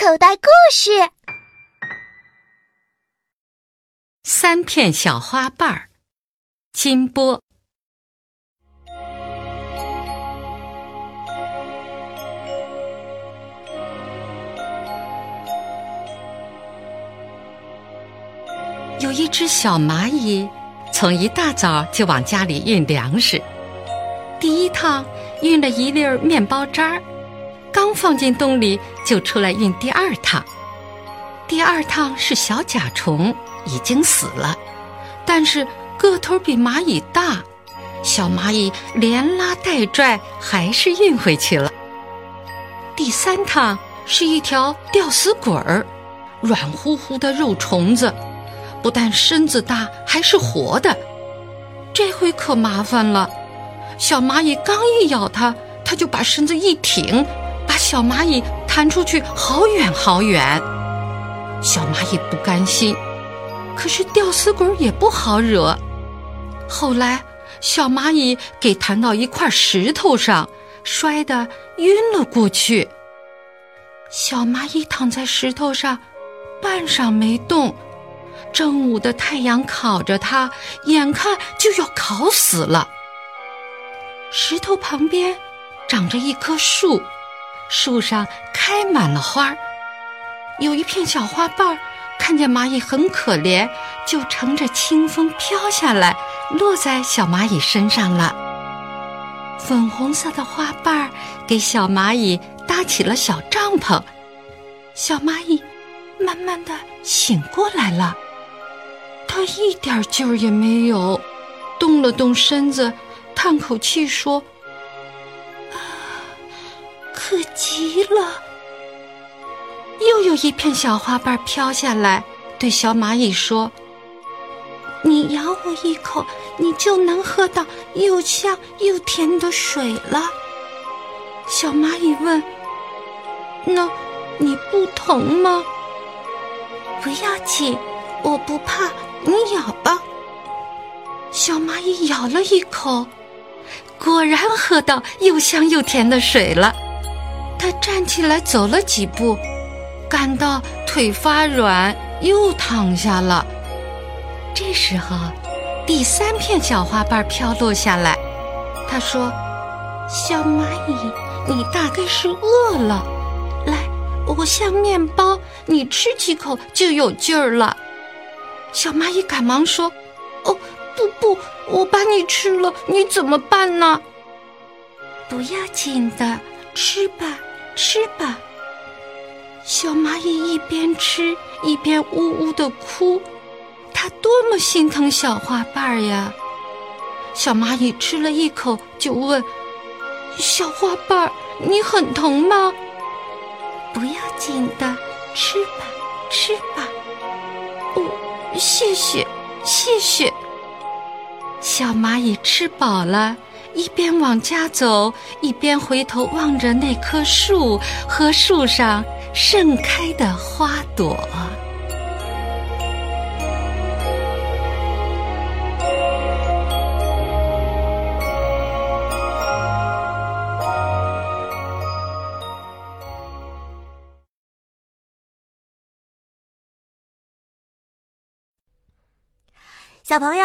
口袋故事：三片小花瓣儿，金波。有一只小蚂蚁，从一大早就往家里运粮食。第一趟运了一粒儿面包渣儿。刚放进洞里，就出来运第二趟。第二趟是小甲虫，已经死了，但是个头比蚂蚁大，小蚂蚁连拉带拽，还是运回去了。第三趟是一条吊死鬼儿，软乎乎的肉虫子，不但身子大，还是活的。这回可麻烦了，小蚂蚁刚一咬它，它就把身子一挺。小蚂蚁弹出去好远好远，小蚂蚁不甘心，可是吊死鬼也不好惹。后来，小蚂蚁给弹到一块石头上，摔得晕了过去。小蚂蚁躺在石头上，半晌没动。正午的太阳烤着它，眼看就要烤死了。石头旁边长着一棵树。树上开满了花儿，有一片小花瓣儿，看见蚂蚁很可怜，就乘着清风飘下来，落在小蚂蚁身上了。粉红色的花瓣儿给小蚂蚁搭起了小帐篷，小蚂蚁慢慢的醒过来了，它一点劲儿也没有，动了动身子，叹口气说。可极了！又有一片小花瓣飘下来，对小蚂蚁说：“你咬我一口，你就能喝到又香又甜的水了。”小蚂蚁问：“那你不疼吗？”“不要紧，我不怕，你咬吧。”小蚂蚁咬了一口，果然喝到又香又甜的水了。他站起来走了几步，感到腿发软，又躺下了。这时候，第三片小花瓣飘落下来。他说：“小蚂蚁，你大概是饿了，来，我像面包，你吃几口就有劲儿了。”小蚂蚁赶忙说：“哦，不不，我把你吃了，你怎么办呢？”不要紧的，吃吧。吃吧，小蚂蚁一边吃一边呜呜的哭，它多么心疼小花瓣呀！小蚂蚁吃了一口，就问：“小花瓣，你很疼吗？”“不要紧的，吃吧，吃吧。”“哦，谢谢，谢谢。”小蚂蚁吃饱了。一边往家走，一边回头望着那棵树和树上盛开的花朵。小朋友。